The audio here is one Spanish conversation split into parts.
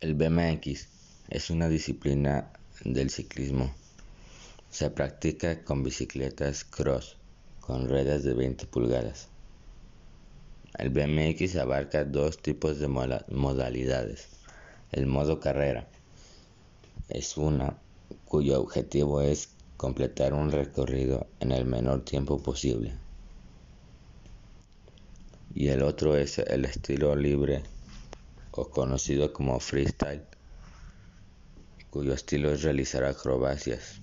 El BMX es una disciplina del ciclismo. Se practica con bicicletas cross con ruedas de 20 pulgadas. El BMX abarca dos tipos de modalidades. El modo carrera es una cuyo objetivo es completar un recorrido en el menor tiempo posible. Y el otro es el estilo libre o conocido como freestyle, cuyo estilo es realizar acrobacias.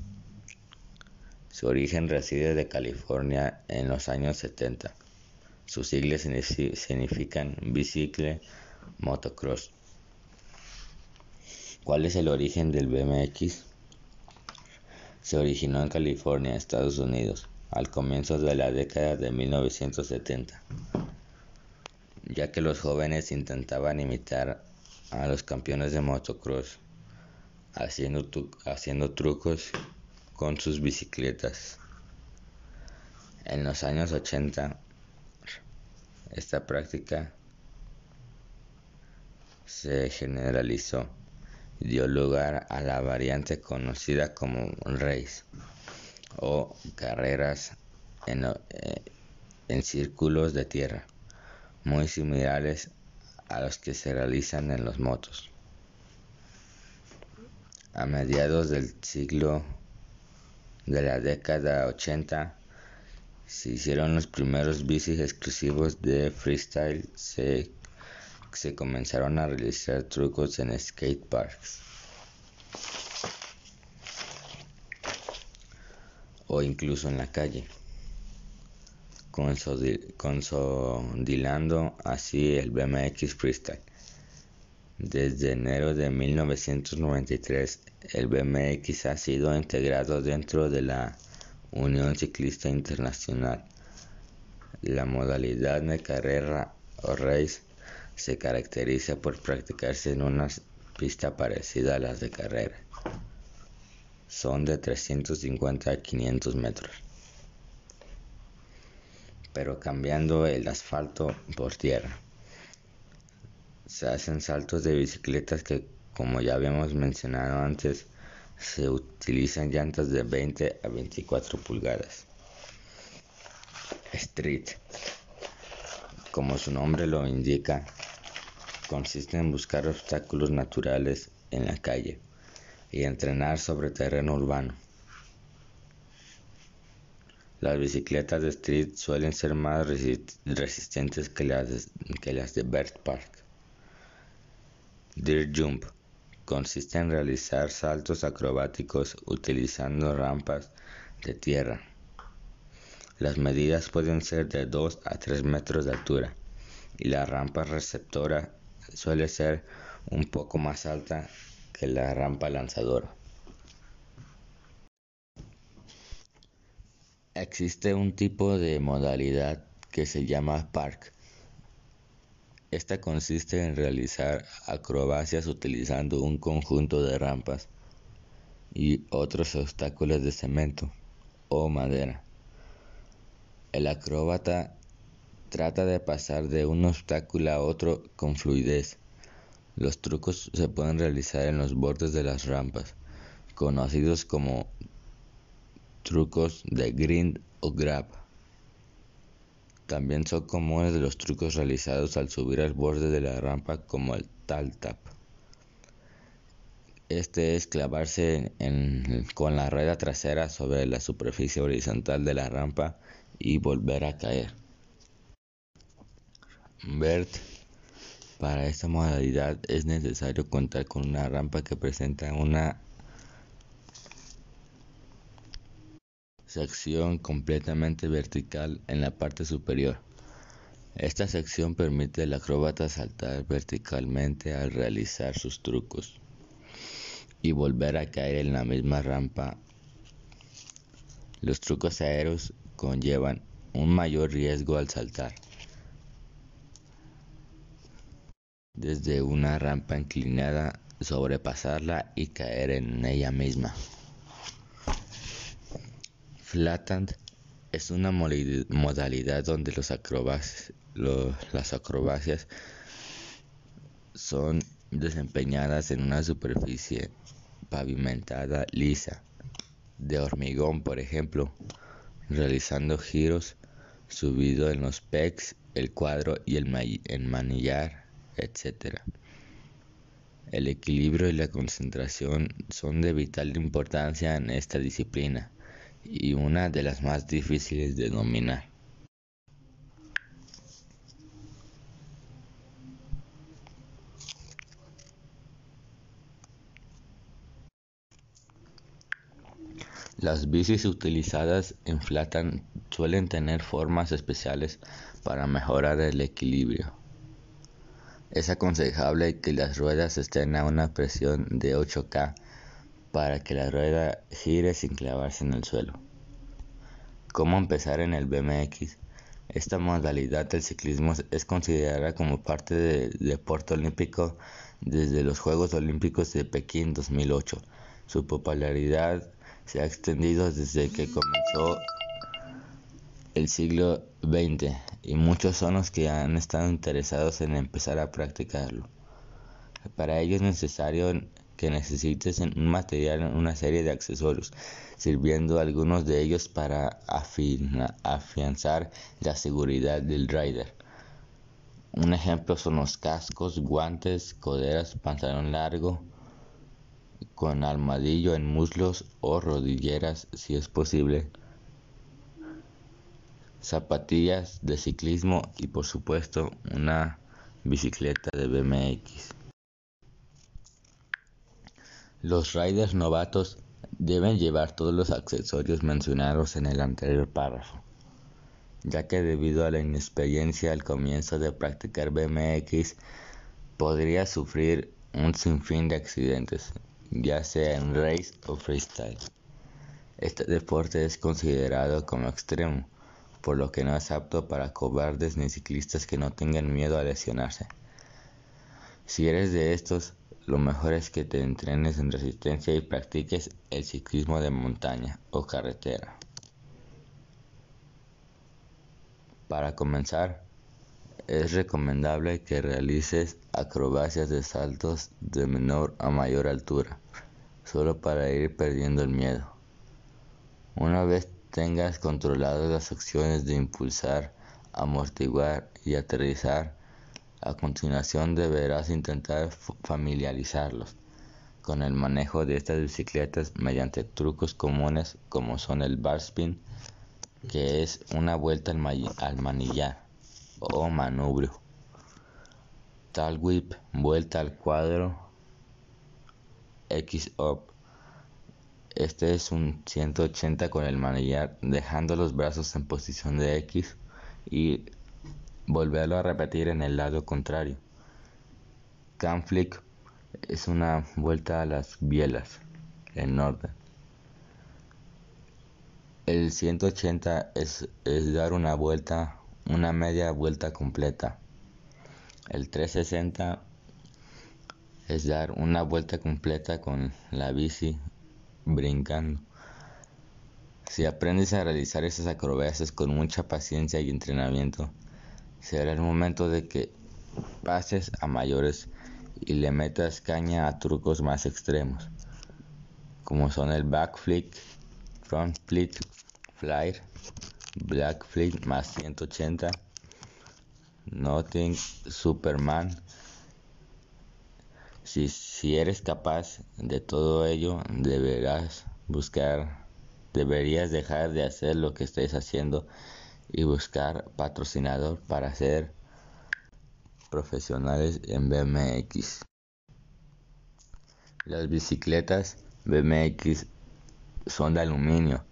Su origen reside de California en los años 70. Sus siglas significan bicicle motocross. ¿Cuál es el origen del BMX? Se originó en California, Estados Unidos, al comienzo de la década de 1970 ya que los jóvenes intentaban imitar a los campeones de motocross haciendo, trucos con sus bicicletas. En los años 80, esta práctica se generalizó y dio lugar a la variante conocida como race o carreras en, eh, en círculos de tierra muy similares a los que se realizan en los motos. A mediados del siglo de la década 80 se hicieron los primeros bicis exclusivos de freestyle, se, se comenzaron a realizar trucos en skate parks. o incluso en la calle consolidando así el BMX Freestyle. Desde enero de 1993, el BMX ha sido integrado dentro de la Unión Ciclista Internacional. La modalidad de carrera o race se caracteriza por practicarse en una pista parecida a las de carrera. Son de 350 a 500 metros pero cambiando el asfalto por tierra. Se hacen saltos de bicicletas que, como ya habíamos mencionado antes, se utilizan llantas de 20 a 24 pulgadas. Street, como su nombre lo indica, consiste en buscar obstáculos naturales en la calle y entrenar sobre terreno urbano. Las bicicletas de street suelen ser más resistentes que las, de, Bird Park. Dirt Jump consiste en realizar saltos acrobáticos utilizando rampas de tierra. Las medidas pueden ser de 2 a 3 metros de altura y la rampa receptora suele ser un poco más alta que la rampa lanzadora. Existe un tipo de modalidad que se llama park. Esta consiste en realizar acrobacias utilizando un conjunto de rampas y otros obstáculos de cemento o madera. El acróbata trata de pasar de un obstáculo a otro con fluidez. Los trucos se pueden realizar en los bordes de las rampas, conocidos como trucos de grind o grab. También son comunes los trucos realizados al subir al borde de la rampa como el tal tap. Este es clavarse con la rueda trasera sobre la superficie horizontal de la rampa y volver a caer. Bert. Para esta modalidad es necesario contar con una rampa que presenta una sección completamente vertical en la parte superior. Esta sección permite al acróbata saltar verticalmente al realizar sus trucos y volver a caer en la misma rampa. Los trucos aéreos conllevan un mayor riesgo al saltar. Desde una rampa inclinada, sobrepasarla y caer en ella misma. Flathand es una modalidad donde las acrobacias son desempeñadas en una superficie pavimentada lisa, de hormigón por ejemplo, realizando giros subido en los pecs, el cuadro y el, manillar, etc. El equilibrio y la concentración son de vital importancia en esta disciplina y una de las más difíciles de dominar. Las bicis utilizadas en Flatan suelen tener formas especiales para mejorar el equilibrio. Es aconsejable que las ruedas estén a una presión de 8K para que la rueda gire sin clavarse en el suelo. ¿Cómo empezar en el BMX? Esta modalidad del ciclismo es considerada como parte del deporte olímpico desde los Juegos Olímpicos de Pekín 2008. Su popularidad se ha extendido desde que comenzó el siglo XX y muchos son los que han estado interesados en empezar a practicarlo. Para ello es necesario que necesites un material, una serie de accesorios, sirviendo algunos de ellos para afianzar la seguridad del rider. Un ejemplo son los cascos, guantes, coderas, pantalón largo, con armadillo en muslos o rodilleras si es posible, zapatillas de ciclismo y por supuesto una bicicleta de BMX. Los riders novatos deben llevar todos los accesorios mencionados en el anterior párrafo, ya que debido a la inexperiencia al comienzo de practicar BMX podría sufrir un sinfín de accidentes, ya sea en race o freestyle. Este deporte es considerado como extremo, por lo que no es apto para cobardes ni ciclistas que no tengan miedo a lesionarse. Si eres de estos, lo mejor es que te entrenes en resistencia y practiques el ciclismo de montaña o carretera. Para comenzar, es recomendable que realices acrobacias de saltos de menor a mayor altura, solo para ir perdiendo el miedo. Una vez tengas controladas las acciones de impulsar, amortiguar y aterrizar, a continuación deberás intentar familiarizarlos con el manejo de estas bicicletas mediante trucos comunes como son el bar spin, que es una vuelta al manillar o manubrio. Tal whip, vuelta al cuadro, X up. Este es un 180 con el manillar, dejando los brazos en posición de X y volverlo a repetir en el lado contrario. Cam flick es una vuelta a las bielas en orden. El 180 es, es dar una vuelta una media vuelta completa. El 360 es dar una vuelta completa con la bici brincando. Si aprendes a realizar esas acrobacias con mucha paciencia y entrenamiento, será el momento de que pases a mayores y le metas caña a trucos más extremos, como son el backflip, front flip, flyer Blackflip más 180, Nothing, Superman. Si, si eres capaz de todo ello, deberás buscar, deberías dejar de hacer lo que estés haciendo y buscar patrocinador para ser profesionales en BMX. Las bicicletas BMX son de aluminio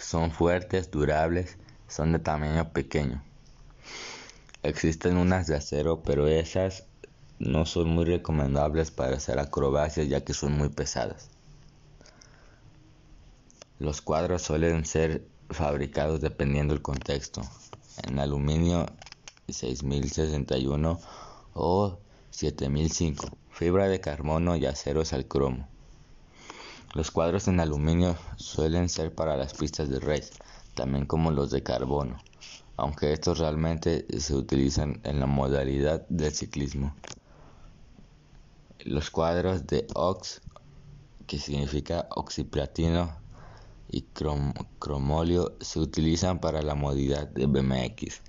son fuertes, durables, son de tamaño pequeño. Existen unas de acero, pero esas no son muy recomendables para hacer acrobacias ya que son muy pesadas. Los cuadros suelen ser fabricados dependiendo del contexto, en aluminio 6061 o 7005, fibra de carbono y aceros al cromo. Los cuadros en aluminio suelen ser para las pistas de race, también como los de carbono, aunque estos realmente se utilizan en la modalidad del ciclismo. Los cuadros de ox, que significa oxiplatino, y cromolio se utilizan para la modalidad de BMX.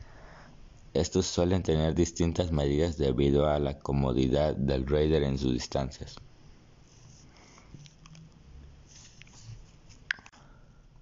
Estos suelen tener distintas medidas debido a la comodidad del rider en sus distancias.